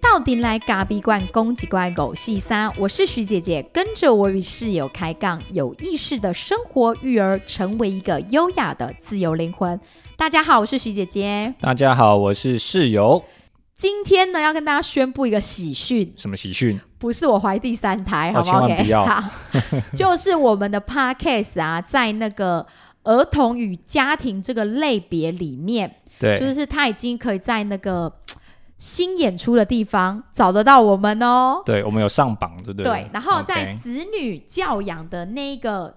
到底来咖比罐攻击怪狗细沙，我是徐姐姐，跟着我与室友开杠，有意识的生活育儿，成为一个优雅的自由灵魂。大家好，我是徐姐姐。大家好，我是室友。今天呢，要跟大家宣布一个喜讯，什么喜讯？不是我怀第三胎，好不好？万不要好，就是我们的 podcast 啊，在那个儿童与家庭这个类别里面，对，就是他已经可以在那个 新演出的地方找得到我们哦。对，我们有上榜，对不对？对，然后在子女教养的那一个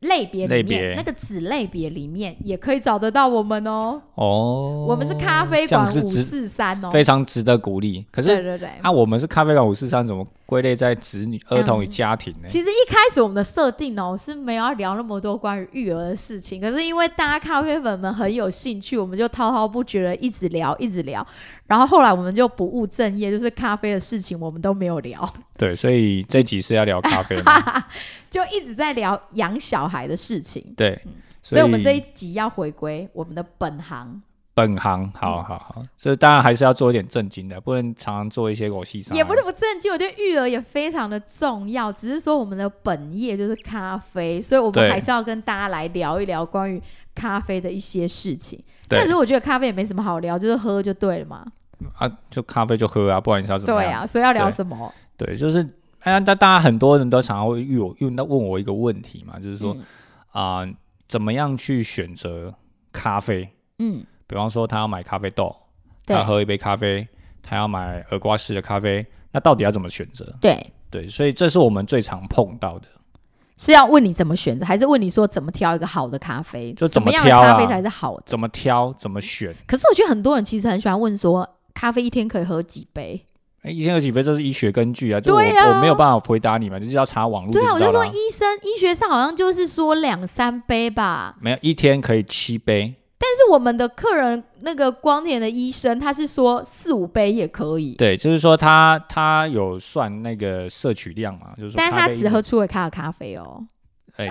类别里类面，别那个子类别里面也可以找得到我们哦。哦，我们是咖啡馆五四三哦，非常值得鼓励。可是对对对。啊，我们是咖啡馆五四三，怎么归类在子女、儿童与家庭呢？其实一开始我们的设定哦是没有要聊那么多关于育儿的事情，可是因为大家咖啡粉们很有兴趣，我们就滔滔不绝的一直聊一直聊，然后后来我们就不务正业，就是咖啡的事情我们都没有聊，对，所以这集是要聊咖啡吗？就一直在聊养小孩的事情，对，所以我们这一集要回归我们的本行，本行，好好好，所以当然还是要做一点正经的，不能常常做一些狗戏沙。也不是不正经，我觉得育儿也非常的重要，只是说我们的本业就是咖啡，所以我们还是要跟大家来聊一聊关于咖啡的一些事情。但是我觉得咖啡也没什么好聊，就是喝就对了嘛。啊，就咖啡就喝啊，不然你是要怎么样？对啊，所以要聊什么？对，就是哎呀，大大家很多人都常常会遇我问到问我一个问题嘛，就是说嗯啊、怎么样去选择咖啡？嗯，比方说他要买咖啡豆，他要喝一杯咖啡，他要买耳瓜式的咖啡，那到底要怎么选择？对，对，所以这是我们最常碰到的。是要问你怎么选择，还是问你说怎么挑一个好的咖啡？就怎么挑啊咖啡才是好的？怎么挑？怎么选？可是我觉得很多人其实很喜欢问说，咖啡一天可以喝几杯？哎，一天有几杯，这是医学根据啊，这我、对啊我没有办法回答你们，就是要查网络对啊，我就说医生医学上好像就是说两三杯吧。没有一天可以七杯，但是我们的客人那个光年的医生，他是说四五杯也可以，对，就是说他他有算那个摄取量嘛，就是说但是他只喝出了咖的咖啡哦。哎，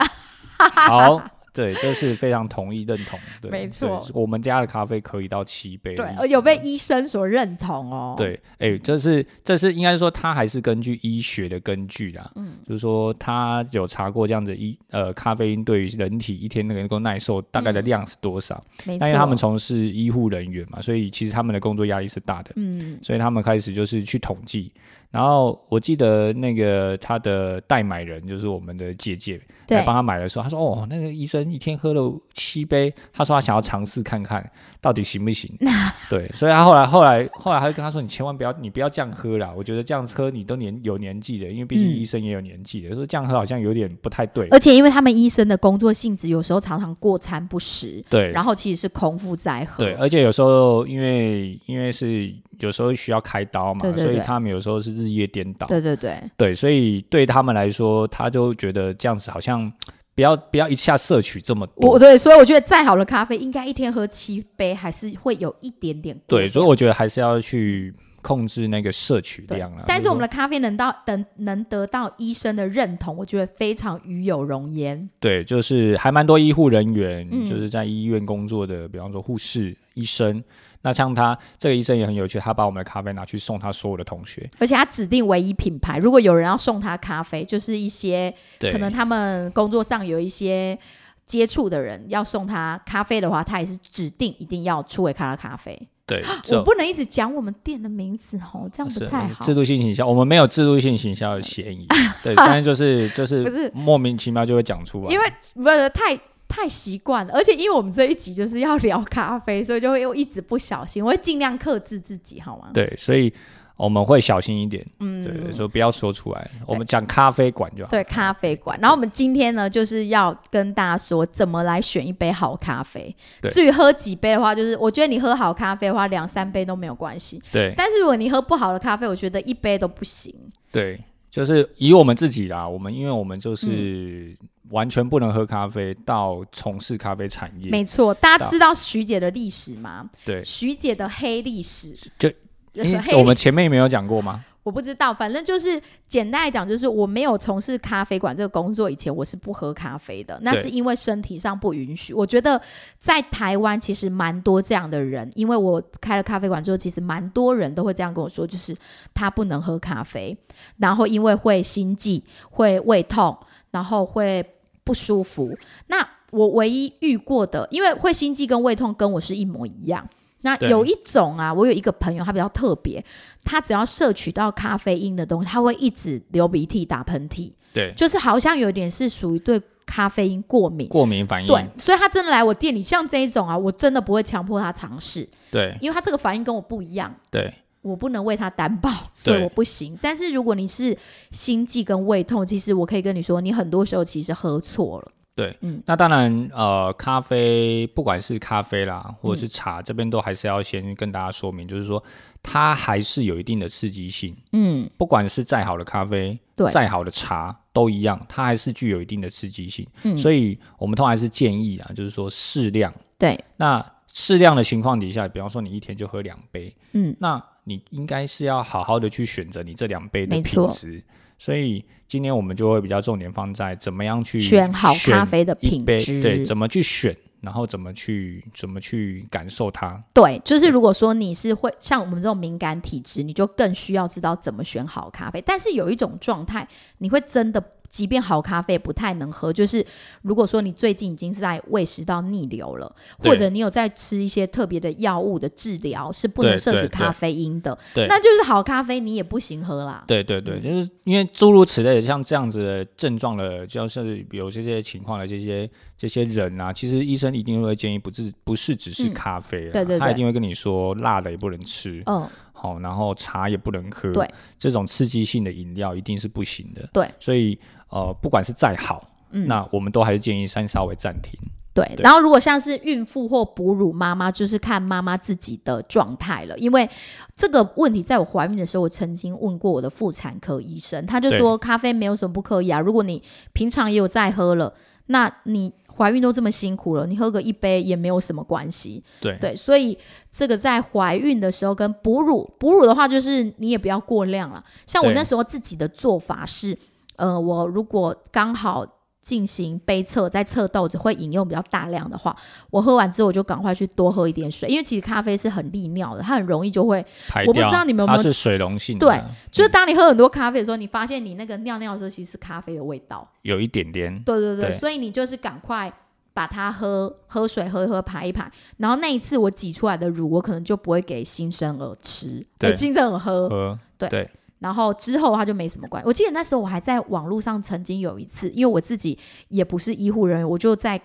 好，对，这是非常同意认同，对，没错我们家的咖啡可以到七杯对呃有被医生所认同哦。，对，哎、这是这是应该说，他还是根据医学的根据啦，嗯就是说他有查过这样子医呃咖啡因对于人体一天能够耐受大概的量是多少，没错。因为他们从事医护人员嘛，所以其实他们的工作压力是大的，嗯，所以他们开始就是去统计。然后我记得那个他的代买人就是我们的姐姐对来帮他买的时候，他说：“哦，那个医生一天喝了七杯，他说他想要尝试看看到底行不行。”对，所以他后来后来后来他就跟他说：“你千万不要你不要这样喝啦，我觉得这样喝你都年有年纪的，因为毕竟嗯医生也有年纪的，说这样喝好像有点不太对。而且因为他们医生的工作性质，有时候常常过餐不食，对，然后其实是空腹在喝。对，而且有时候因为因为是有时候需要开刀嘛，对对对所以他们有时候是日夜颠倒。对对对对，所以对他们来说，他就觉得这样子好像不要不要一下摄取这么多。我对，所以我觉得再好的咖啡，应该一天喝七杯，还是会有一点点过对，所以我觉得还是要去控制那个摄取量啊。但是我们的的咖啡能到等能得到医生的认同，我觉得非常与有容焉。对，就是还蛮多医护人员，嗯就是在医院工作的，比方说护士、医生。那像他这个医生也很有趣，他把我们的咖啡拿去送他所有的同学。而且他指定唯一品牌，如果有人要送他咖啡，就是一些，可能他们工作上有一些接触的人要送他咖啡的话，他也是指定一定要出维咖的咖啡。对，我不能一直讲我们店的名字哦，这样不太好。制度性行销，我们没有制度性行销的嫌疑。对，但是就是就不是是莫名其妙就会讲出来。因为不是太太习惯了，而且因为我们这一集就是要聊咖啡，所以就会又一直不小心，我会尽量克制自己，好吗？对，所以我们会小心一点。嗯，对，所以不要说出来，我们讲咖啡馆就好。对咖啡馆。然后我们今天呢，就是要跟大家说怎么来选一杯好咖啡。对至于喝几杯的话，就是我觉得你喝好咖啡的话，两三杯都没有关系。对但是如果你喝不好的咖啡，我觉得一杯都不行。对，就是以我们自己啦，我们因为我们嗯就是完全不能喝咖啡，到从事咖啡产业。没错，大家知道徐姐的历史吗？对，徐姐的黑历史，就呃因为我们前面没有讲过吗？我不知道，反正就是简单来讲，就是我没有从事咖啡馆这个工作以前，我是不喝咖啡的。那是因为身体上不允许。我觉得在台湾其实蛮多这样的人，因为我开了咖啡馆之后，其实蛮多人都会这样跟我说，就是他不能喝咖啡，然后因为会心悸、会胃痛，然后会不舒服。那我唯一遇过的，因为会心悸跟胃痛跟我是一模一样。那有一种啊，我有一个朋友，他比较特别，他只要摄取到咖啡因的东西，他会一直流鼻涕、打喷嚏，对，就是好像有点是属于对咖啡因过敏。过敏反应，对，所以他真的来我店里，像这一种啊，我真的不会强迫他尝试，对因为他这个反应跟我不一样，对我不能为他担保，所以我不行。但是如果你是心悸跟胃痛，其实我可以跟你说，你很多时候其实喝错了。对，嗯。那当然，呃，咖啡不管是咖啡啦，或嗯者是茶，这边都还是要先跟大家说明，就是说它还是有一定的刺激性，嗯，不管是再好的咖啡，对。再好的茶都一样，它还是具有一定的刺激性。嗯。所以我们通常还是建议啊，就是说适量。对，那适量的情况底下，比方说你一天就喝两杯，嗯，那你应该是要好好的去选择你这两杯的没错品质。所以今天我们就会比较重点放在怎么样去选好咖啡的品质，对，怎么去选，然后怎么去怎么去感受它。对，就是如果说你是会像我们这种敏感体质，你就更需要知道怎么选好咖啡。但是有一种状态，你会真的，即便好咖啡不太能喝，就是如果说你最近已经是在胃食道逆流了，或者你有在吃一些特别的药物的治疗，是不能摄取咖啡因的，对。那就是好咖啡你也不行喝啦。对对对，就是因为诸如此类的像这样子的症状的，就是有这些情况的这些这些人啊，其实医生一定会建议不是不是只是嗯。咖啡他一定会跟你说辣的也不能吃，嗯，好、然后茶也不能喝，对，这种刺激性的饮料一定是不行的，对，所以呃，不管是再好，嗯那我们都还是建议先稍微暂停，对，对然后如果像是孕妇或哺乳妈妈，就是看妈妈自己的状态了。因为这个问题，在我怀孕的时候，我曾经问过我的妇产科医生，他就说咖啡没有什么不可以啊。如果你平常也有在喝了，那你怀孕都这么辛苦了，你喝个一杯也没有什么关系。对对，所以这个在怀孕的时候跟哺乳，哺乳的话就是你也不要过量了。像我那时候自己的做法是，呃，我如果刚好进行杯测，在测豆子会饮用比较大量的话，我喝完之后我就赶快去多喝一点水，因为其实咖啡是很利尿的，它很容易就会。我不知道你们有没有它是水溶性的，对就是当你喝很多咖啡的时候，你发现你那个尿尿的时候其实是咖啡的味道。有一点点，对对对，对所以你就是赶快把它喝喝水喝一喝排一排，然后那一次我挤出来的乳，我可能就不会给新生儿吃，对给新生儿喝。喝对对然后之后他就没什么关系。我记得那时候我还在网络上曾经有一次，因为我自己也不是医护人员，我就在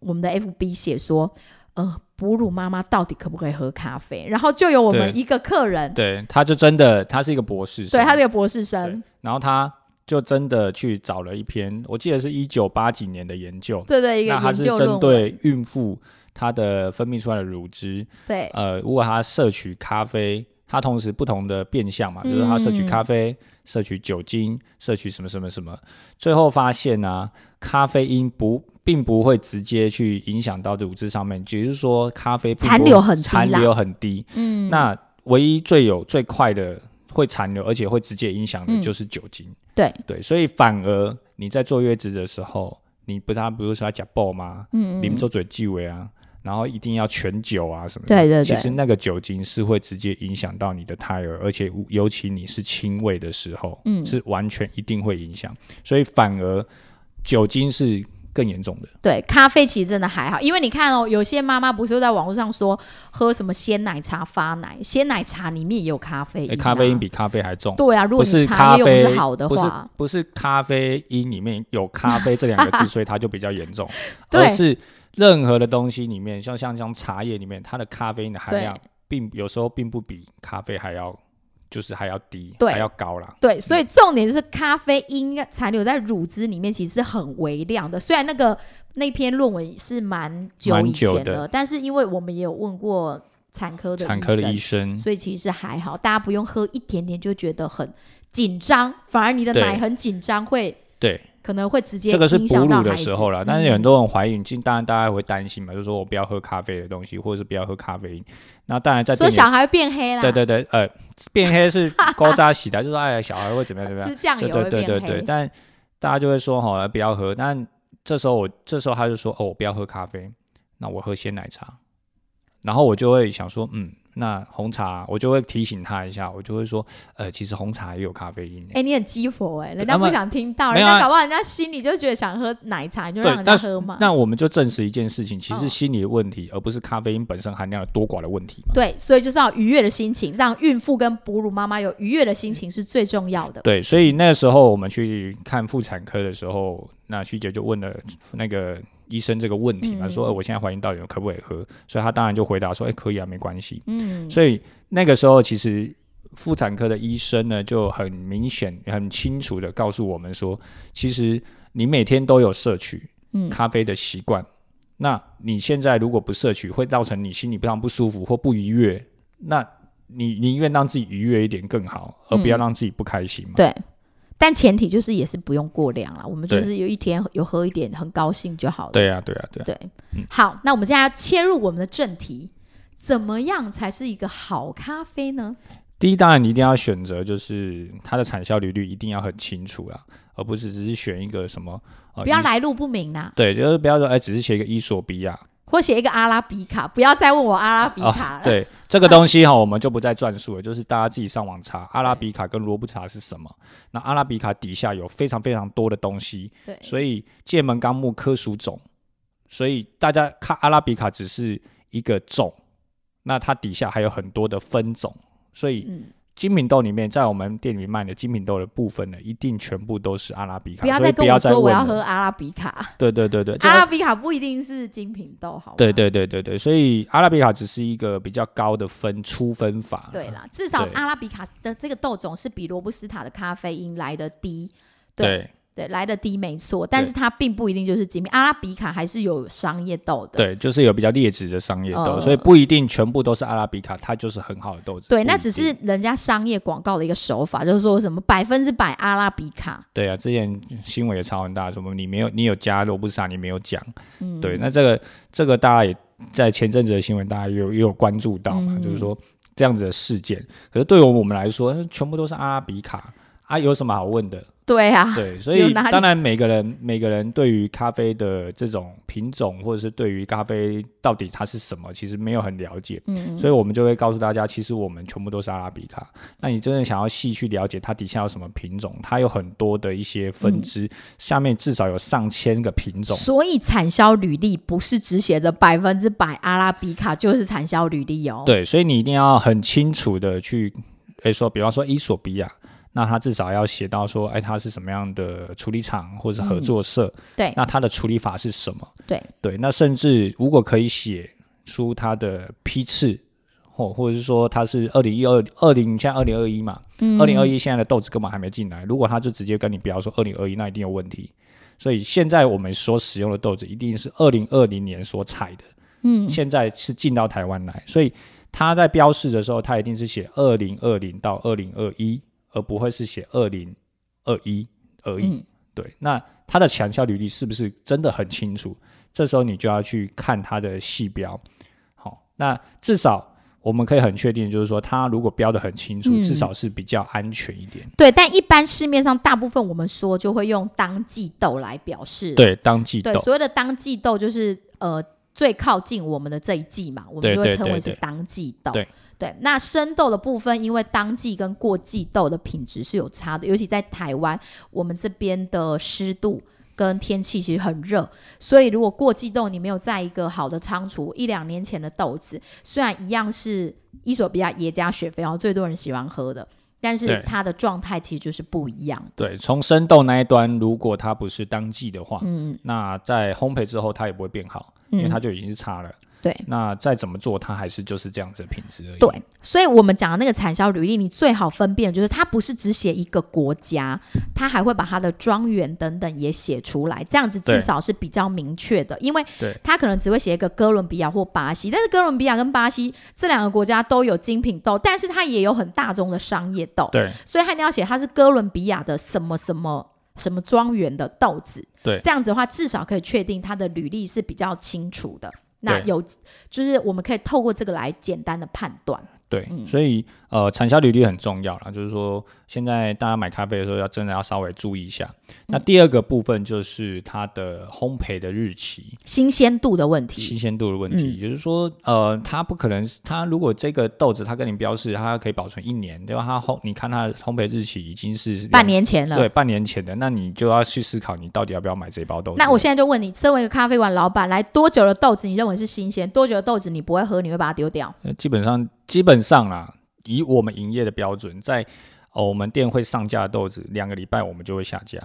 我们的 FB 写说，呃，哺乳妈妈到底可不可以喝咖啡？然后就有我们一个客人，对，他就真的他是一个博士生，对他是一个博士生，然后他就真的去找了一篇，我记得是一九八几年的研究，对对一个那他是针对孕妇她的分泌出来的乳汁，对。呃，如果她摄取咖啡，它同时不同的变相嘛，比如说它摄取嗯咖啡、摄取酒精、摄取什么什么什么，最后发现呢、咖啡因不并不会直接去影响到乳汁上面，也就是说咖啡不残留很残留很低，嗯，那唯一最有最快的会残留，而且会直接影响的嗯。就是酒精。对。对，所以反而你在坐月子的时候，你不他不是说要假爆吗？嗯啉做嘴忌尾啊，然后一定要全酒啊什么的。对对对其实那个酒精是会直接影响到你的胎儿，而且尤其你是亲喂的时候，嗯是完全一定会影响。所以反而酒精是更严重的。对，咖啡其实真的还好，因为你看哦，有些妈妈不是在网络上说喝什么鲜奶茶发奶，鲜奶茶里面也有咖啡因、咖啡因比咖啡还重。对啊，如果不是你茶叶用咖啡的是好的话，不是咖啡因里面有咖啡这两个字，所以它就比较严重，对而是任何的东西里面，像像像茶叶里面，它的咖啡因的含量，并有时候并不比咖啡还要，就是还要低，对。还要高啦。对，所以重点就是咖啡因残留在乳汁里面，其实是很微量的。虽然那个那篇论文是蛮久以前的，但是因为我们也有问过产科的产科的医生，所以其实还好，大家不用喝一点点就觉得很紧张，反而你的奶很紧张会对，可能会直接这个是哺乳的时候了。但是很多人怀孕，当然大家会担心嘛，就是说我不要喝咖啡的东西，或者是不要喝咖啡因。那当然在所以小孩变黑啦。对对对，呃，变黑是高渣洗的，就是说哎，小孩会怎么样怎么样？吃酱油对对对对，但大家就会说哈，不要喝。但这时候我这时候他就说哦，我不要喝咖啡，那我喝鲜奶茶。然后我就会想说，嗯。那红茶，我就会提醒他一下，我就会说，呃，其实红茶也有咖啡因。哎，你很激佛哎，人家不想听到，人家搞不好人家心里就觉得想喝奶茶，你就让人家喝嘛。那我们就证实一件事情，其实心理的问题，而不是咖啡因本身含量的多寡的问题嘛。对，所以就是要愉悦的心情，让孕妇跟哺乳妈妈有愉悦的心情是最重要的。对，所以那时候我们去看妇产科的时候，那徐姐就问了那个。医生这个问题嘛，说我现在怀孕到底可不可以喝？所以他当然就回答说，哎，可以啊，没关系。嗯，所以那个时候其实妇产科的医生呢就很明显、很清楚的告诉我们说，其实你每天都有摄取咖啡的习惯，那你现在如果不摄取，会造成你心里非常不舒服或不愉悦，那你宁愿让自己愉悦一点更好，而不要让自己不开心嘛？对。但前提就是也是不用过量了，我们就是有一天有喝一点，很高兴就好了。对呀，对呀，对。对，好，那我们现在要切入我们的正题，怎么样才是一个好咖啡呢？第一，当然你一定要选择，就是它的产销履历一定要很清楚啦，而不是只是选一个什么，不要来路不明呐。对，就是不要说哎，只是写一个伊索比亚。或写一个阿拉比卡，不要再问我阿拉比卡了。对这个东西哈，我们就不再转述了，就是大家自己上网查 阿拉比卡跟罗布茶是什么。那阿拉比卡底下有非常非常多的东西，对，所以界门纲目科属种，所以大家看阿拉比卡只是一个种，那它底下还有很多的分种，所以。精品豆里面，在我们店里卖的精品豆的部分呢，一定全部都是阿拉比卡。不要再跟我说我要喝阿拉比卡。对对对对，阿拉比卡不一定是精品豆，好。对对对对对，所以阿拉比卡只是一个比较高的分出分法。对啦，至少阿拉比卡的这个豆种是比罗布斯塔的咖啡因来的低。对。对，来的低没错，但是它并不一定就是精品。阿拉比卡还是有商业豆的，对，就是有比较劣质的商业豆，所以不一定全部都是阿拉比卡，它就是很好的豆子。对，那只是人家商业广告的一个手法，就是说什么百分之百阿拉比卡。对啊，之前新闻也超很大，什么你没有，你有加罗布萨，你没有讲。嗯，对，那这个这个大家也在前阵子的新闻，大家也有也有关注到嘛，就是说这样子的事件。可是对于我们来说，全部都是阿拉比卡啊，有什么好问的？对啊，对，所以当然每个人每个人对于咖啡的这种品种，或者是对于咖啡到底它是什么，其实没有很了解。嗯，所以我们就会告诉大家，其实我们全部都是阿拉比卡。那你真的想要细去了解它底下有什么品种，它有很多的一些分支，下面至少有上千个品种。所以产销履历不是只写着百分之百阿拉比卡就是产销履历哦。对，所以你一定要很清楚的去，可以说，比方说伊索比亚。那他至少要写到说，哎，他是什么样的处理厂或者合作社？对，那他的处理法是什么？对对，那甚至如果可以写出他的批次，或或者是说他是二零一二二零，现在二零二一嘛，二零二一现在的豆子根本还没进来，如果他就直接跟你标说二零二一，那一定有问题。所以现在我们所使用的豆子一定是二零二零年所采的，嗯，现在是进到台湾来，所以他在标示的时候，他一定是写二零二零到二零二一。而不会是写二零二一而已，对。那它的强效履历是不是真的很清楚？这时候你就要去看它的细标。好，那至少我们可以很确定，就是说它如果标的很清楚，至少是比较安全一点。对，但一般市面上大部分我们说就会用当季豆来表示。对，当季豆。对，所谓的当季豆就是呃最靠近我们的这一季嘛，我们就会称为是当季豆。对。对，那生豆的部分，因为当季跟过季豆的品质是有差的，尤其在台湾，我们这边的湿度跟天气其实很热，所以如果过季豆你没有在一个好的仓储，一两年前的豆子，虽然一样是伊索比亚耶加雪菲哦，最多人喜欢喝的，但是它的状态其实就是不一样。对，从生豆那一端，如果它不是当季的话，嗯，那在烘焙之后它也不会变好，因为它就已经是差了。对，那再怎么做，它还是就是这样子的品质而已。对，所以我们讲的那个产销履历，你最好分辨就是它不是只写一个国家，它还会把它的庄园等等也写出来，这样子至少是比较明确的。因为它可能只会写一个哥伦比亚或巴西，但是哥伦比亚跟巴西这两个国家都有精品豆，但是它也有很大宗的商业豆。对，所以它一定要写它是哥伦比亚的什么什么什么庄园的豆子。对这样子的话，至少可以确定它的履历是比较清楚的。那有就是我们可以透过这个来简单的判断。对，嗯所以呃，产销履历很重要啦，就是说现在大家买咖啡的时候要真的要稍微注意一下。嗯那第二个部分就是它的烘焙的日期、新鲜度的问题，新鲜度的问题，就是说，呃，它不可能，它如果这个豆子它跟你标示它可以保存一年，对吧？它烘，你看它的烘焙日期已经是半年前了。对，半年前的，那你就要去思考你到底要不要买这包豆子。那我现在就问你，身为一个咖啡馆老板，来多久的豆子你认为是新鲜？多久的豆子你不会喝，你会把它丢掉？呃基本上基本上啦，以我们营业的标准，在、呃我们店会上架的豆子，两个礼拜我们就会下架。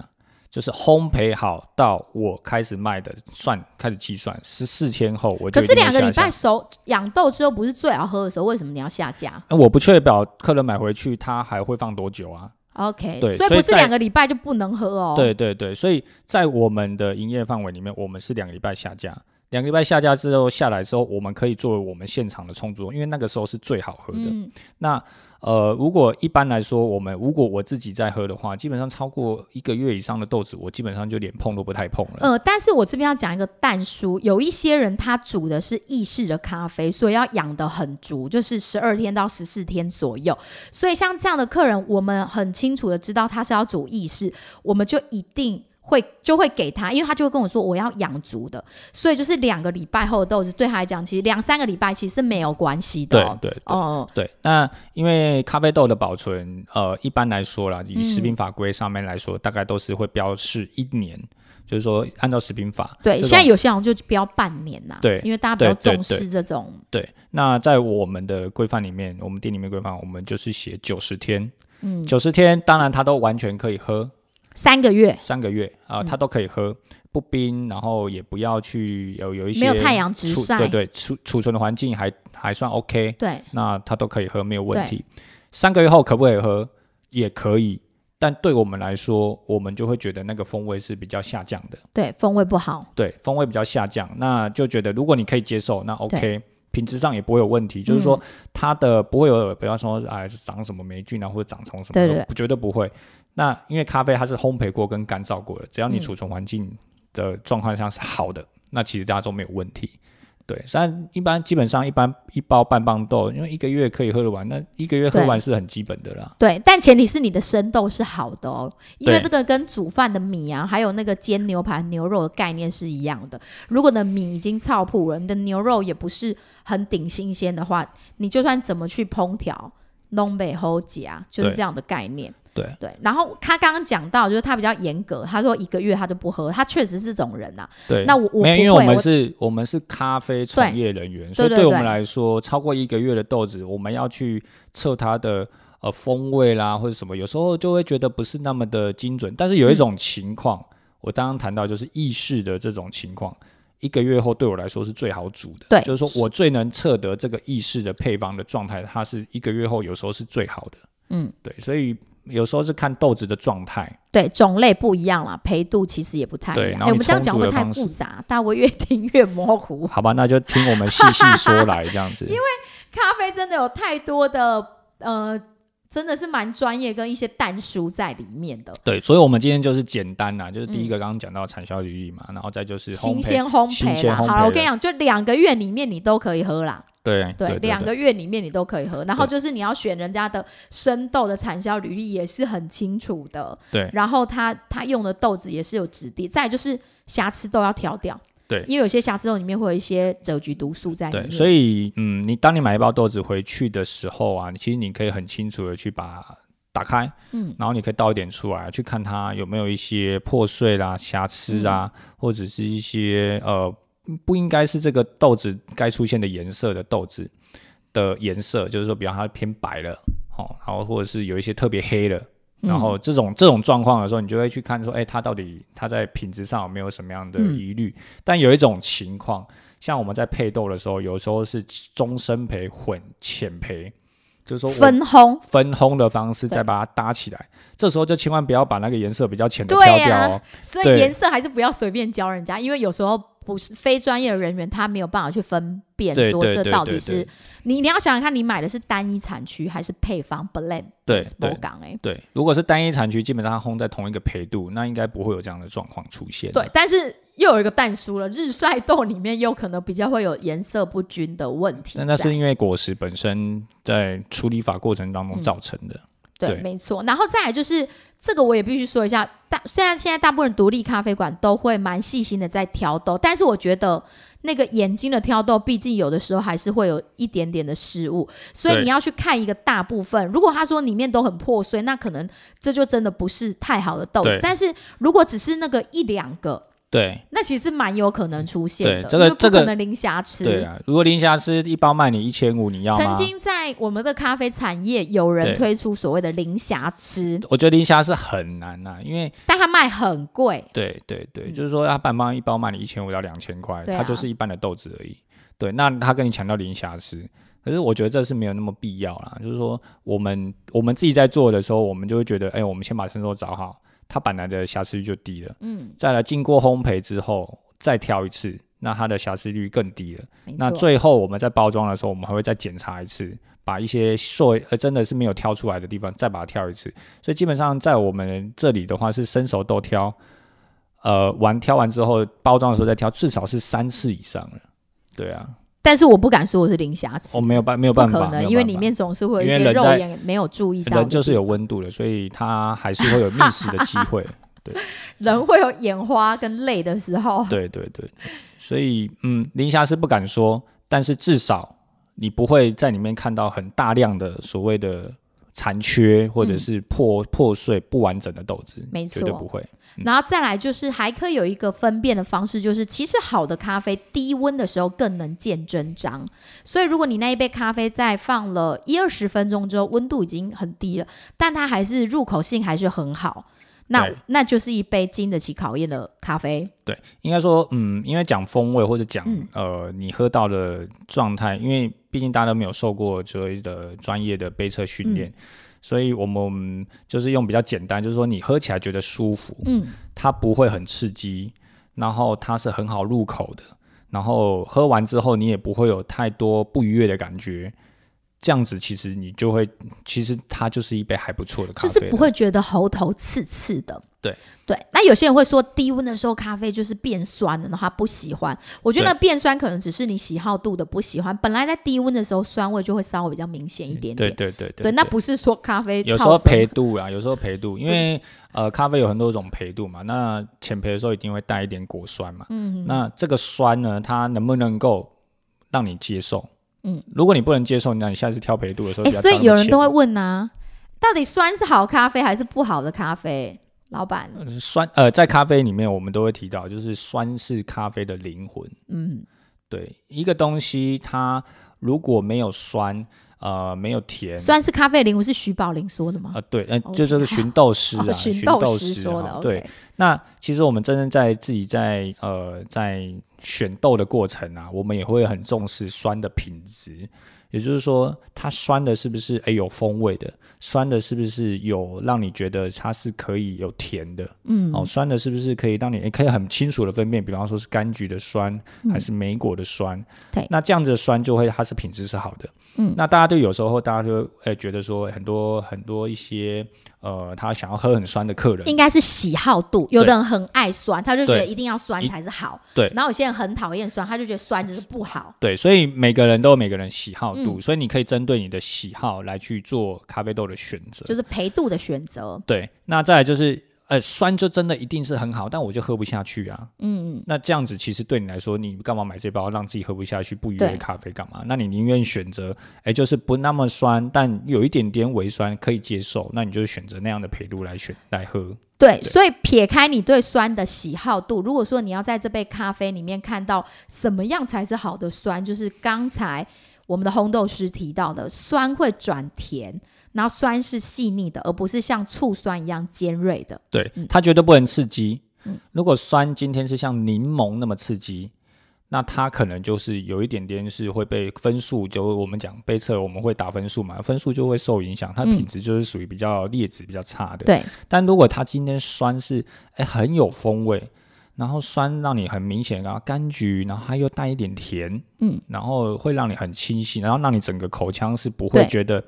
就是烘焙好到我开始卖的算开始计算十四天后，我就可是两个礼拜熟养豆之后不是最好喝的时候，为什么你要下架那我不确保客人买回去他还会放多久啊？？OK，对所以不是两个礼拜就不能喝哦。对对对，所以在我们的营业范围里面，我们是两个礼拜下架。两个礼拜下架之后下来之后，我们可以作为我们现场的冲煮，因为那个时候是最好喝的。嗯，那呃，如果一般来说，我们如果我自己在喝的话，基本上超过一个月以上的豆子，我基本上就连碰都不太碰了。呃，但是我这边要讲一个淡书，有一些人他煮的是意式的咖啡，所以要养的很足，就是十二天到十四天左右。所以像这样的客人，我们很清楚的知道他是要煮意式，我们就一定。会就会给他，因为他就会跟我说我要养足的，所以就是两个礼拜后的豆子对他来讲，其实两三个礼拜其实是没有关系的、哦。对哦，对，那因为咖啡豆的保存，呃，一般来说啦，以嗯。食品法规上面来说，大概都是会标示一年，就是说按照食品法，对，现在有些人就标半年呐、对因为大家比较重视这种，对，那在我们的规范里面，我们店里面规范，我们就是写九十天，嗯，九十天，当然它都完全可以喝，三个月。三个月啊、嗯。它都可以喝，不冰，然后也不要去有有一些没有太阳直晒。对对，储储存的环境还还算 OK，对，那它都可以喝，没有问题。三个月后可不可以喝？也可以，但对我们来说，我们就会觉得那个风味是比较下降的，对，风味不好，对，风味比较下降，那就觉得如果你可以接受，那 OK 对。品质上也不会有问题，就是说嗯它的不会有，比方说哎长什么霉菌啊，或者长虫什么的，对对绝对不会。那因为咖啡它是烘焙过跟干燥过的，只要你嗯储存环境的状况下是好的，那其实大家都没有问题。对，但一般基本上一般一包半磅豆，因为一个月可以喝得完，那一个月喝完是很基本的啦。对，但前提是你的生豆是好的哦，因为对这个跟煮饭的米啊，还有那个煎牛排、牛肉的概念是一样的。如果你的米已经操铺了，你的牛肉也不是很顶新鲜的话，你就算怎么去烹调，东北后夹就是对这样的概念。对对，然后他刚刚讲到，就是他比较严格，他说一个月他就不喝，他确实是这种人呐、对，那我我没有，因为我我们是，我们是咖啡从业人员，所以对对我们对来说，超过一个月的豆子，我们要去测它的呃风味啦，或者什么，有时候就会觉得不是那么的精准。但是有一种情况，我刚刚谈到就是意式的这种情况，一个月后对我来说是最好煮的。对就是说我最能测得这个意式的配方的状态，它是一个月后有时候是最好的。嗯，对，所以有时候是看豆子的状态。对种类不一样啦，培度其实也不太一样。我们这样讲会太复杂？大家会越听越模糊。好吧，那就听我们细细说来这样子。因为咖啡真的有太多的呃，真的是蛮专业跟一些淡书在里面的。对，所以我们今天就是简单啦，就是第一个刚刚讲到产销履历嘛，然后再就是，新鲜烘焙好了，我跟你讲，就两个月里面你都可以喝啦。对对，对，两个月里面你都可以喝。然后就是你要选人家的生豆的产销履历也是很清楚的。对然后他他用的豆子也是有质地，再就是瑕疵豆要挑掉。对因为有些瑕疵豆里面会有一些赭菊毒素在里面。对，所以嗯，你当你买一包豆子回去的时候啊，你其实你可以很清楚的去把它打开，嗯，然后你可以倒一点出来，去看它有没有一些破碎啦、瑕疵啊，嗯或者是一些呃不应该是这个豆子该出现的颜色的豆子的颜色，就是说，比方它偏白了，哦，然后或者是有一些特别黑了。然后这种这种状况的时候，你就会去看说，哎，它到底它在品质上有没有什么样的嗯疑虑？但有一种情况，像我们在配豆的时候，有时候是中深培混浅培，就是说分烘。分烘的方式再把它搭起来。这时候就千万不要把那个颜色比较浅的对挑掉呀哦。所以颜色还是不要随便教人家，因为有时候不是非专业的人员，他没有办法去分辨说这到底是你你要想想看，你买的是单一产区还是配方 blend？对对波港哎。对，如果是单一产区，基本上它烘在同一个培度，那应该不会有这样的状况出现。对，但是又有一个淡书了，日晒豆里面又可能比较会有颜色不均的问题。那那是因为果实本身在处理法过程当中嗯造成的。对，对没错。然后再来就是这个，我也必须说一下，大虽然现在大部分独立咖啡馆都会蛮细心的在挑豆，但是我觉得那个眼睛的挑豆，毕竟有的时候还是会有一点点的失误，所以你要去看一个大部分。如果他说里面都很破碎，那可能这就真的不是太好的豆子。但是如果只是那个一两个，对那其实蛮有可能出现的，对这个这个可能零瑕疵。对啊，如果零瑕疵一包卖你一千五，你要吗？曾经在我们的咖啡产业，有人推出所谓的零瑕疵，我觉得零瑕疵很难呐、因为但它卖很贵。对对对，嗯就是说它半包一包卖你一千五到两千块，它就是一般的豆子而已。对，那他跟你强调零瑕疵，可是我觉得这是没有那么必要啦。就是说，我们我们自己在做的时候，我们就会觉得，哎、我们先把生豆找好，它本来的瑕疵率就低了。嗯，再来经过烘焙之后，再挑一次，那它的瑕疵率更低了。那最后我们在包装的时候，我们还会再检查一次，把一些塑呃真的是没有挑出来的地方再把它挑一次。所以基本上在我们这里的话是生熟都挑，呃，完挑完之后包装的时候再挑，至少是三次以上了。对啊，但是我不敢说我是零瑕疵，我、没有办没有办法，可能，因为里面总是会有一些肉眼没有注意到的人就是有温度的，所以它还是会有觅食的机会。对人会有眼花跟累的时候。对对对，所以嗯，零瑕疵不敢说，但是至少你不会在里面看到很大量的所谓的残缺或者是破、破碎不完整的豆子，嗯没错绝对不会。嗯然后再来就是还可以有一个分辨的方式，就是其实好的咖啡低温的时候更能见真章。所以如果你那一杯咖啡在放了一二十分钟之后，温度已经很低了，但它还是入口性还是很好，那那就是一杯经得起考验的咖啡。对，应该说，嗯，因为讲风味或者讲、嗯呃你喝到的状态，因为毕竟大家都没有受过所谓的专业的杯测训练。嗯所以我们就是用比较简单，就是说你喝起来觉得舒服，嗯，它不会很刺激，然后它是很好入口的，然后喝完之后你也不会有太多不愉悦的感觉。这样子其实你就会，其实它就是一杯还不错的咖啡，就是不会觉得喉头刺刺的。对对，那有些人会说低温的时候咖啡就是变酸了，然后他不喜欢。我觉得对那变酸可能只是你喜好度的不喜欢，本来在低温的时候酸味就会稍微比较明显一点对点。对对对那不是说咖啡有时候陪度啊，有时候陪度，因为呃咖啡有很多种陪度嘛，那浅焙的时候一定会带一点果酸嘛，嗯，那这个酸呢，它能不能够让你接受？嗯，如果你不能接受，那你下次挑焙度的时候哎、所以有人都会问啊，到底酸是好咖啡还是不好的咖啡？老板，呃酸呃，在咖啡里面我们都会提到，就是酸是咖啡的灵魂。嗯，对，一个东西它如果没有酸，呃，没有甜，酸是咖啡的灵魂，是徐宝林说的吗？呃，对，呃就这个寻豆师啊，哦，寻豆师师说的对，那其实我们真正在自己在呃在选豆的过程啊，我们也会很重视酸的品质，也就是说，它酸的是不是诶有风味的，酸的是不是有让你觉得它是可以有甜的，嗯，哦，酸的是不是可以让你诶可以很清楚的分辨，比方说是柑橘的酸还是莓果的酸，嗯对。那这样子的酸就会它是品质是好的，嗯。那大家就有时候大家就诶觉得说很多很多一些呃他想要喝很酸的客人，应该是喜好度，有的人很爱酸，他就觉得一定要酸才是好。对然后有些人很讨厌酸，他就觉得酸就是不好。对，所以每个人都有每个人喜好度，嗯所以你可以针对你的喜好来去做咖啡豆的选择。就是陪度的选择。对，那再来就是，呃，酸就真的一定是很好，但我就喝不下去啊。嗯嗯，那这样子其实对你来说，你干嘛买这包让自己喝不下去、不愉悦的咖啡干嘛？那你宁愿选择，哎，就是不那么酸，但有一点点微酸可以接受，那你就选择那样的配度来选来喝。对，所以撇开你对酸的喜好度，如果说你要在这杯咖啡里面看到什么样才是好的酸，就是刚才我们的烘豆师提到的，酸会转甜，然后酸是细腻的，而不是像醋酸一样尖锐的。对，嗯它绝对不能刺激。嗯如果酸今天是像柠檬那么刺激，那它可能就是有一点点是会被分数，就我们讲杯测我们会打分数嘛，分数就会受影响，它嗯品质就是属于比较劣质、比较差的。对，但如果它今天酸是哎很有风味，然后酸让你很明显，然后柑橘，然后它又带一点甜，嗯，然后会让你很清晰，然后让你整个口腔是不会对觉得，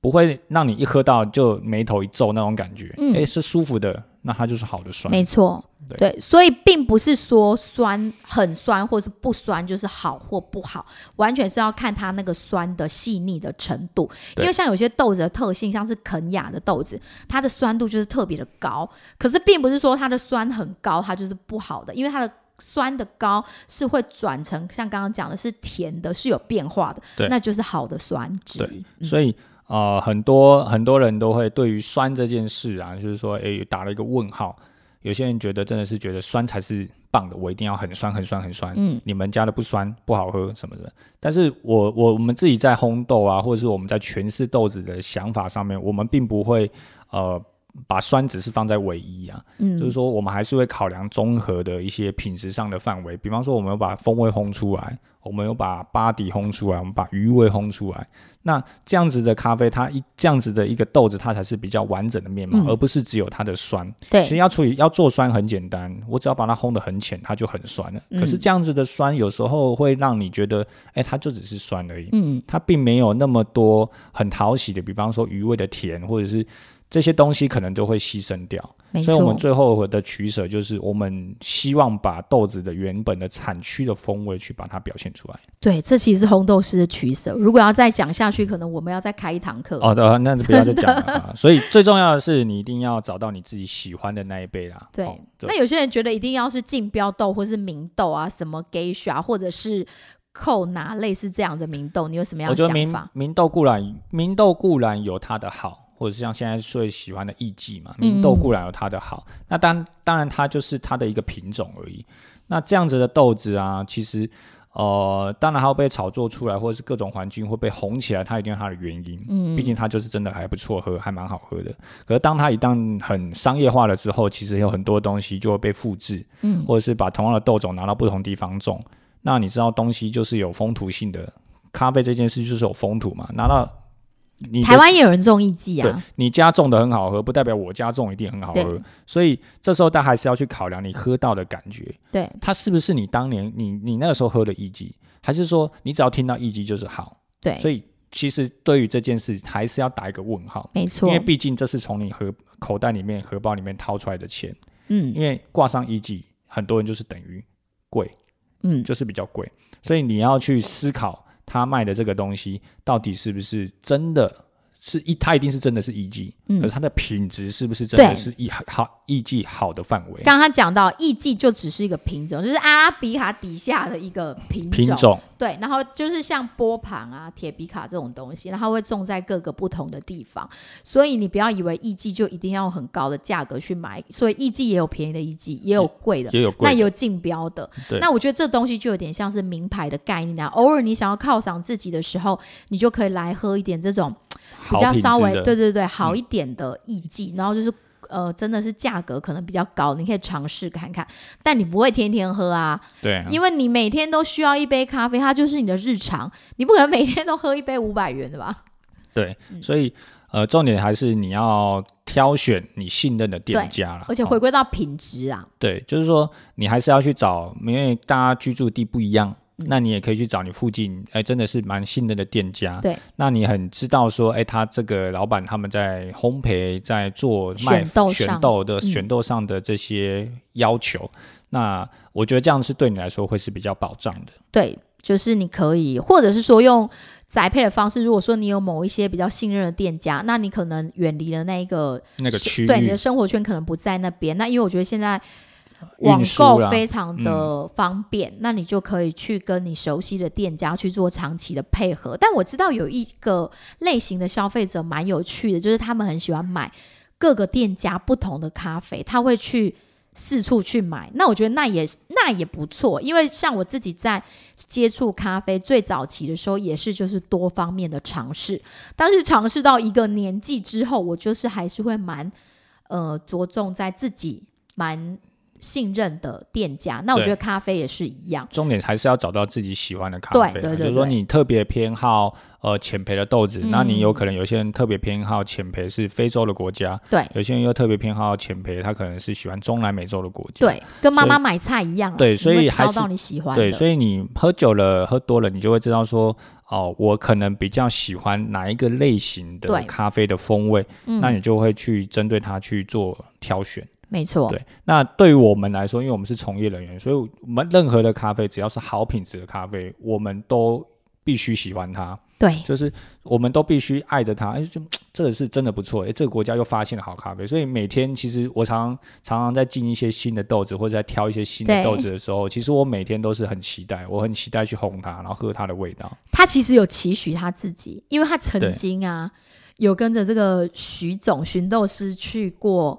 不会让你一喝到就眉头一皱那种感觉，嗯诶，是舒服的，那它就是好的酸。没错，对对，所以并不是说酸很酸或是不酸就是好或不好，完全是要看它那个酸的细腻的程度。因为像有些豆子的特性，像是肯雅的豆子，它的酸度就是特别的高，可是并不是说它的酸很高，它就是不好的，因为它的。酸的高是会转成像刚刚讲的是甜的，是有变化的，对那就是好的酸质。对所以呃，很多很多人都会对于酸这件事啊，就是说，诶，打了一个问号。有些人觉得真的是觉得酸才是棒的，我一定要很酸很酸很酸。嗯，你们家的不酸不好喝什么的。但是我我我们自己在烘豆啊，或者是我们在诠释豆子的想法上面，我们并不会呃把酸只是放在唯一啊，嗯就是说我们还是会考量综合的一些品质上的范围。比方说，我们有把风味烘出来，我们有把巴底烘出来，我们把余味烘出来。那这样子的咖啡，它一这样子的一个豆子，它才是比较完整的面貌，嗯而不是只有它的酸。对其实要处理要做酸很简单，我只要把它烘得很浅，它就很酸了。嗯可是这样子的酸有时候会让你觉得，哎、它就只是酸而已，嗯，它并没有那么多很讨喜的，比方说余味的甜，或者是这些东西可能都会牺牲掉。所以我们，最后的取舍就是，我们希望把豆子的原本的产区的风味去把它表现出来。对，这其实是红豆师的取舍。如果要再讲下去，可能我们要再开一堂课。哦，对，那就不要再讲了啊。所以最重要的是，你一定要找到你自己喜欢的那一杯啦。对，哦那有些人觉得一定要是竞标豆或是明豆啊，什么 Geisha 或者是扣拿类似这样的明豆，你有什么样的想法？明豆固然明豆固然有它的好，或者是像现在最喜欢的艺妓嘛，嗯明豆固然有它的好。那当当然它就是它的一个品种而已。那这样子的豆子啊，其实呃，当然它会被炒作出来，或者是各种环境会被红起来，它一定有它的原因。嗯，毕竟它就是真的还不错喝，还蛮好喝的。可是当它一旦很商业化了之后，其实有很多东西就会被复制，嗯或者是把同样的豆种拿到不同地方种。那你知道东西就是有风土性的，咖啡这件事就是有风土嘛。拿到你台湾也有人种艺伎对啊，你家种的很好喝，不代表我家种一定很好喝。对。所以这时候大家还是要去考量你喝到的感觉，对。它是不是你当年你你那个时候喝的一级，还是说你只要听到一级就是好？对，所以其实对于这件事还是要打一个问号。没错。因为，毕竟这是从你荷口袋里面、荷包里面掏出来的钱，嗯。因为挂上一季，很多人就是等于贵，嗯，就是比较贵，所以你要去思考他卖的这个东西到底是不是真的是一，它一定是真的是一季，嗯可是它的品质是不是真的是一好一季好的范围？刚刚讲到艺伎就只是一个品种，就是阿拉比卡底下的一个品品种对，然后就是像波旁啊、铁比卡这种东西，然后会种在各个不同的地方，所以你不要以为艺伎就一定要用很高的价格去买，所以艺伎也有便宜的艺伎，也有贵的。也有贵的，那有竞标的，那我觉得这东西就有点像是名牌的概念啊。偶尔你想要犒赏自己的时候，你就可以来喝一点这种比较稍微对对对好一点的艺伎，然后就是呃真的是价格可能比较高，你可以尝试看看，但你不会天天喝啊，对啊，因为你每天都需要一杯咖啡，它就是你的日常，你不可能每天都喝一杯五百元的吧？对，嗯。所以呃，重点还是你要挑选你信任的店家啦，而且哦。回归到品质啊，对，就是说你还是要去找，因为大家居住地不一样，嗯那你也可以去找你附近，哎，真的是蛮信任的店家。对，那你很知道说，哎，他这个老板他们在烘焙、在做卖选豆的嗯选豆上的这些要求，那我觉得这样是对你来说会是比较保障的。对，就是你可以，或者是说用宅配的方式。如果说你有某一些比较信任的店家，那你可能远离了那一个那个区域对你的生活圈可能不在那边。那因为我觉得现在网购非常的方便，那你就可以去跟你熟悉的店家去做长期的配合。但我知道有一个类型的消费者蛮有趣的，就是他们很喜欢买各个店家不同的咖啡，他会去。四处去买，那我觉得那也那也不错，因为像我自己在接触咖啡最早期的时候，也是就是多方面的尝试，但是尝试到一个年纪之后，我就是还是会蛮呃着重在自己蛮信任的店家。那我对觉得咖啡也是一样。重点还是要找到自己喜欢的咖啡啊，对对对就是说你特别偏好呃浅焙的豆子，嗯那你有可能有些人特别偏好浅焙是非洲的国家，对有些人又特别偏好浅焙，他可能是喜欢中南美洲的国家，对，跟妈妈买菜一样啊。对所以还是会挑到你喜欢的。对，所以你喝酒了、喝多了，你就会知道说，哦，我可能比较喜欢哪一个类型的咖啡的风味，嗯那你就会去针对它去做挑选。没错，对，那对于我们来说，因为我们是从业人员，所以我们任何的咖啡，只要是好品质的咖啡，我们都必须喜欢它，对就是我们都必须爱着它。哎，就这个是真的不错，哎，这个国家又发现了好咖啡，所以每天其实我常常常在进一些新的豆子，或者在挑一些新的豆子的时候，其实我每天都是很期待，我很期待去烘它，然后喝它的味道。他其实有期许他自己，因为他曾对经啊有跟着这个徐总寻豆师去过。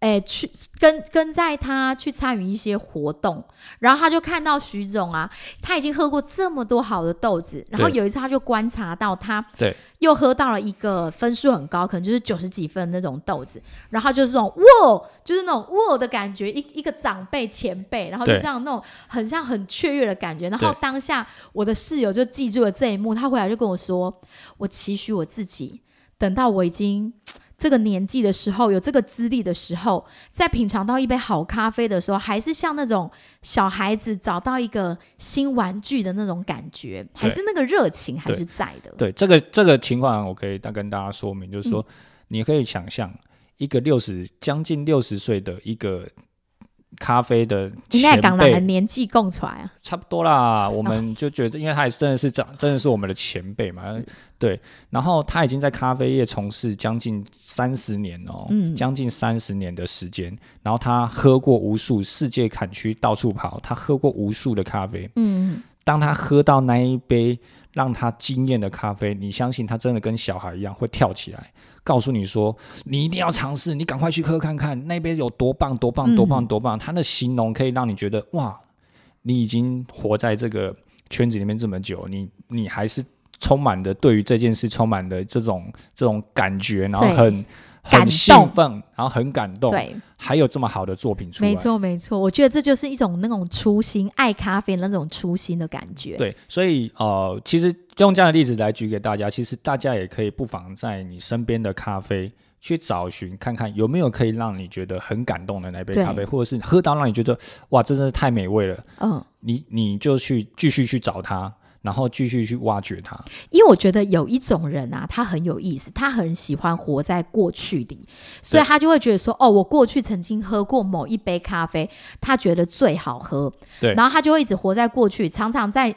哎，去跟跟在他去参与一些活动，然后他就看到徐总啊，他已经喝过这么多好的豆子，然后有一次他就观察到他对又喝到了一个分数很高，可能就是九十几分那种豆子，然后就是这种哇，就是那种哇的感觉，一一个长辈前辈，然后就这样那种很像很雀跃的感觉。然后当下我的室友就记住了这一幕，他回来就跟我说，我期许我自己，等到我已经。这个年纪的时候，有这个资历的时候，在品尝到一杯好咖啡的时候，还是像那种小孩子找到一个新玩具的那种感觉，还是那个热情还是在的。对这个这个情况，我可以再跟大家说明，就是说，嗯你可以想象一个六十将近六十岁的一个咖啡的应该前港人的辈，年纪供出来啊，差不多啦。我们就觉得，因为他也真的是长，真的是我们的前辈嘛，对。然后他已经在咖啡业从事将近三十年哦，嗯将近三十年的时间。然后他喝过无数世界产区到处跑，他喝过无数的咖啡。嗯，当他喝到那一杯让他惊艳的咖啡，你相信他真的跟小孩一样会跳起来，告诉你说你一定要尝试，你赶快去喝看看那杯有多棒多棒多棒嗯多棒。他的形容可以让你觉得哇，你已经活在这个圈子里面这么久，你你还是充满的对于这件事充满的这种这种感觉，然后很很兴动。奋，然后很感动，对，还有这么好的作品出来，没错没错，我觉得这就是一种那种初心，爱咖啡那种初心的感觉。对，所以呃，其实用这样的例子来举给大家，其实大家也可以不妨在你身边的咖啡去找寻看看有没有可以让你觉得很感动的那杯咖啡，或者是喝到让你觉得哇，真的是太美味了，嗯，你你就去继续去找它，然后继续去挖掘它。因为我觉得有一种人啊，他很有意思，他很喜欢活在过去里，所以他就会觉得说，哦，我过去曾经喝过某一杯咖啡，他觉得最好喝，对然后他就会一直活在过去，常常在，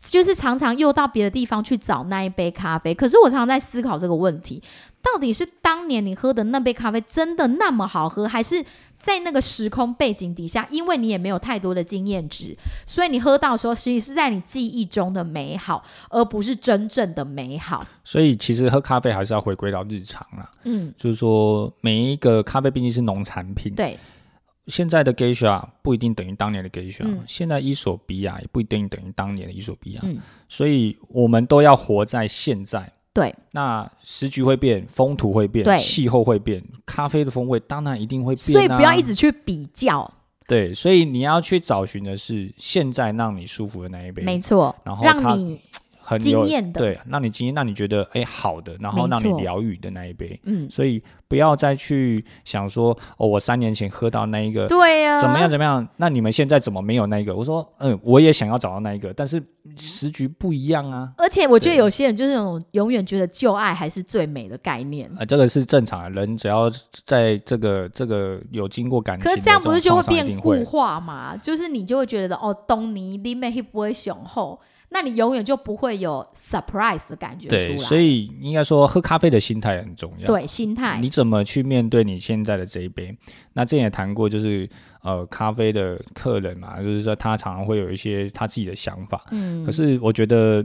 就是常常又到别的地方去找那一杯咖啡。可是我常常在思考这个问题，到底是当年你喝的那杯咖啡真的那么好喝，还是在那个时空背景底下，因为你也没有太多的经验值，所以你喝到的时候，其实是在你记忆中的美好，而不是真正的美好。所以其实喝咖啡还是要回归到日常啦，嗯，就是说每一个咖啡毕竟是农产品，对，现在的 geisha 不一定等于当年的 geisha，、嗯。现在伊索比亚也不一定等于当年的伊索比亚，嗯。所以我们都要活在现在。对，那时局会变，风土会变，对。气候会变，咖啡的风味当然一定会变、啊。所以不要一直去比较，对，所以你要去找寻的是现在让你舒服的那一杯，没错，然后让你很有惊艳的对，让你惊艳，让你觉得哎好的，然后让你疗愈的那一杯。嗯，所以不要再去想说哦，我三年前喝到那一个对呀、啊，怎么样怎么样？那你们现在怎么没有那一个？我说，嗯，我也想要找到那一个，但是时局不一样啊。而且我觉得有些人就是那种永远觉得旧爱还是最美的概念。啊，这个是正常的，人只要在这个这个有经过感情可是这样不是就会变固化嘛？就是你就会觉得哦，东尼里面会不会雄厚？那你永远就不会有 surprise 的感觉出来。对，所以应该说喝咖啡的心态很重要。对心态你怎么去面对你现在的这一杯？那之前也谈过，就是呃，咖啡的客人嘛，就是说他常常会有一些他自己的想法。嗯，可是我觉得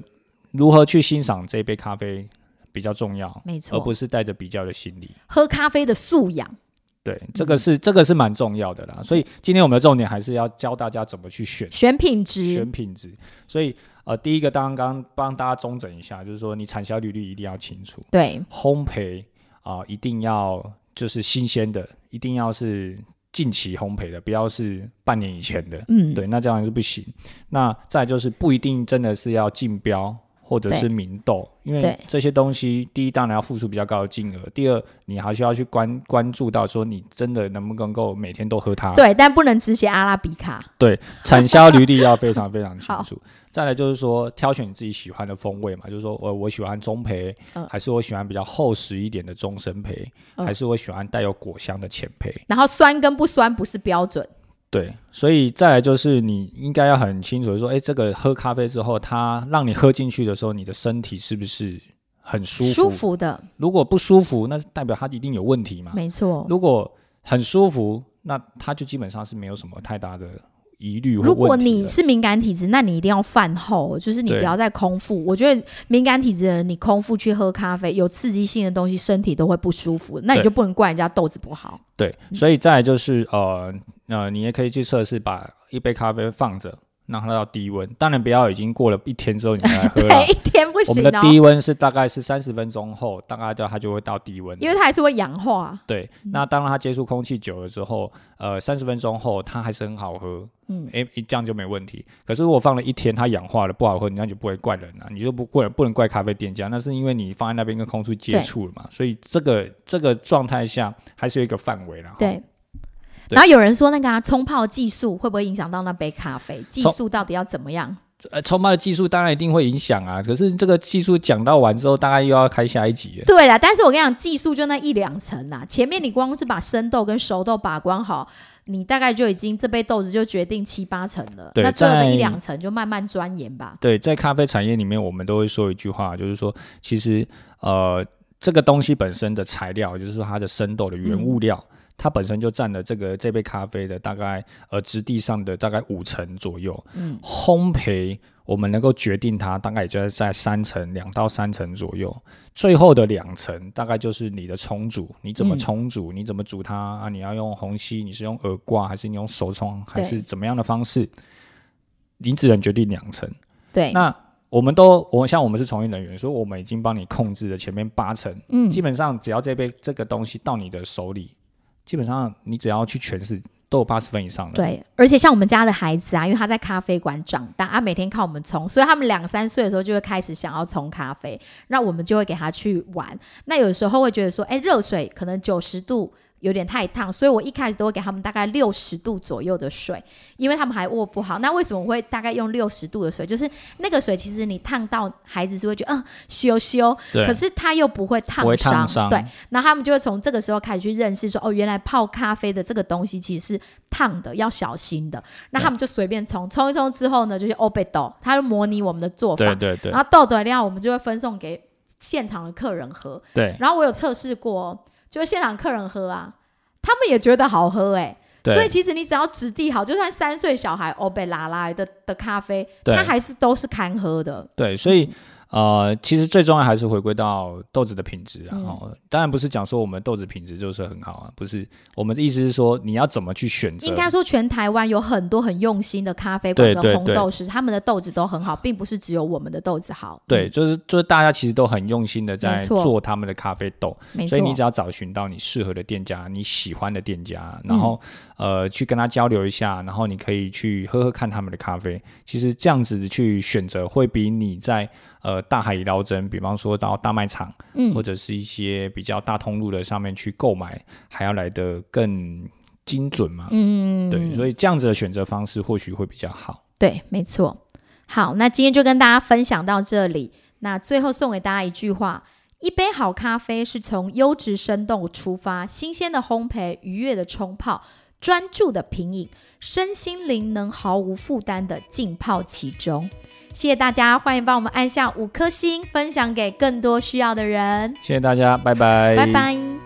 如何去欣赏这杯咖啡比较重要，没错，而不是带着比较的心理。喝咖啡的素养。对，嗯这个是、这个是蛮重要的啦。所以今天我们的重点还是要教大家怎么去选选品质选，品质。所以呃，第一个刚刚帮大家中整一下，就是说你产销履历一定要清楚，对，烘焙啊、一定要就是新鲜的，一定要是近期烘焙的，不要是半年以前的。嗯，对，那这样是不行。那再就是不一定真的是要竞标或者是明豆，因为这些东西，第一当然要付出比较高的金额，第二你还需要去关关注到说你真的能不能够每天都喝它。对，但不能只写阿拉比卡。对产销 履历要非常非常清楚。再来就是说，挑选你自己喜欢的风味嘛，就是说我我喜欢中培，嗯还是我喜欢比较厚实一点的中深培，嗯还是我喜欢带有果香的浅培。然后酸跟不酸不是标准。对，所以再来就是你应该要很清楚的说，哎，这个喝咖啡之后，它让你喝进去的时候，你的身体是不是很舒服？舒服的，如果不舒服，那代表它一定有问题嘛。没错。如果很舒服，那它就基本上是没有什么太大的疑虑如果你是敏感体质，那你一定要饭后，就是你不要再空腹。我觉得敏感体质的人，你空腹去喝咖啡，有刺激性的东西，身体都会不舒服。那你就不能怪人家豆子不好。对，所以再来就是呃呃，你也可以去测试，把一杯咖啡放着，让它到低温。当然不要已经过了一天之后你才来喝了 对，。一天不我行哦，们的低温是大概是三十分钟后，大概就它就会到低温。因为它还是会氧化。对，那当它接触空气久了之后，呃，三十分钟后它还是很好喝，嗯，诶、这样就没问题。可是如果放了一天，它氧化了不好喝，你那就不会怪人啊，你就不怪不能怪咖啡店家，那是因为你放在那边跟空气接触了嘛，所以这个这个状态下还是有一个范围啦。哈对。对然后有人说，那个啊，冲泡技术会不会影响到那杯咖啡？技冲术到底要怎么样？呃，冲泡的技术当然一定会影响啊，可是这个技术讲到完之后，大概又要开下一集了。对啦，但是我跟你讲，技术就那一两层啦。前面你光是把生豆跟熟豆把关好，你大概就已经这杯豆子就决定七八成了。对那最后的一两层就慢慢钻研吧。对，在咖啡产业里面，我们都会说一句话，就是说，其实呃，这个东西本身的材料，就是说它的生豆的原物料，它本身就占了这个这杯咖啡的大概呃质地上的大概五成左右。嗯，烘焙我们能够决定它，大概也就是在三成两到三成左右。最后的两层大概就是你的冲煮，你怎么嗯冲煮，你怎么煮它啊？你要用虹吸，你是用耳挂，还是你用手冲，还是怎么样的方式？你只能决定两层。对，那我们都，我像我们是从业人员，所以我们已经帮你控制了前面八成，嗯，基本上只要这杯这个东西到你的手里，基本上你只要去全市，都有八十分以上的。对，而且像我们家的孩子啊，因为他在咖啡馆长大，他每天靠我们冲，所以他们两三岁的时候就会开始想要冲咖啡，那我们就会给他去玩。那有时候会觉得说，哎，热水可能九十度。有点太烫，所以我一开始都会给他们大概六十度左右的水，因为他们还握不好。那为什么我会大概用六十度的水？就是那个水，其实你烫到孩子是会觉得，嗯，羞羞，可是他又不会烫伤，对。那他们就会从这个时候开始去认识说，哦，原来泡咖啡的这个东西其实是烫的，要小心的。那他们就随便冲，冲一冲之后呢，就是欧贝豆，他就模拟我们的做法，对对对然后豆的量我们就会分送给现场的客人喝。对然后我有测试过，就是现场客人喝啊，他们也觉得好喝哎、对。所以其实你只要质地好，就算三岁小孩欧贝拉拉的的咖啡，对。它还是都是堪喝的。对，所以呃，其实最重要还是回归到豆子的品质啊。嗯哦，当然不是讲说我们豆子品质就是很好啊，不是。我们的意思是说，你要怎么去选择？应该说，全台湾有很多很用心的咖啡馆跟对对对红豆师，他们的豆子都很好，并不是只有我们的豆子好。对，嗯，就是就是大家其实都很用心的在做他们的咖啡豆，所以。你只要找寻到你适合的店家，你喜欢的店家，然后、嗯呃去跟他交流一下，然后你可以去喝喝看他们的咖啡。其实这样子去选择，会比你在呃大海里捞针，比方说到大卖场嗯或，者是一些比较大通路的上面去购买，还要来得更精准嘛。嗯，对，所以这样子的选择方式或许会比较好。对，没错。好，那今天就跟大家分享到这里。那最后送给大家一句话：一杯好咖啡是从优质生动出发，新鲜的烘焙，愉悦的冲泡，专注的品饮，身心灵能毫无负担的浸泡其中。谢谢大家，欢迎帮我们按下五颗星，分享给更多需要的人。谢谢大家，拜拜，拜拜。